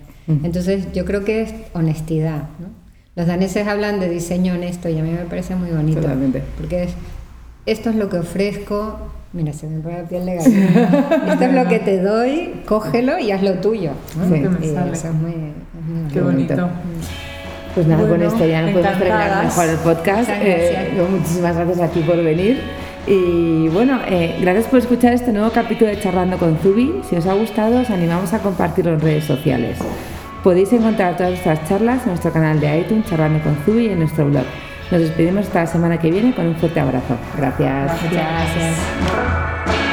Entonces yo creo que es honestidad. ¿no? Los daneses hablan de diseño honesto y a mí me parece muy bonito. Totalmente. Porque es, esto es lo que ofrezco, Mira, se me pone la piel de gallina. Esto es lo que te doy, cógelo y haz lo tuyo. Sí. Eso es muy, Qué bonito. Pues nada, con esto ya no podemos terminar mejor el podcast. Eh, muchísimas gracias a ti por venir. Y bueno, eh, gracias por escuchar este nuevo capítulo de Charlando con Zubi. Si os ha gustado, os animamos a compartirlo en redes sociales. Podéis encontrar todas nuestras charlas en nuestro canal de iTunes, Charlando con Zubi, y en nuestro blog. Nos despedimos esta semana que viene con un fuerte abrazo. Gracias. Gracias.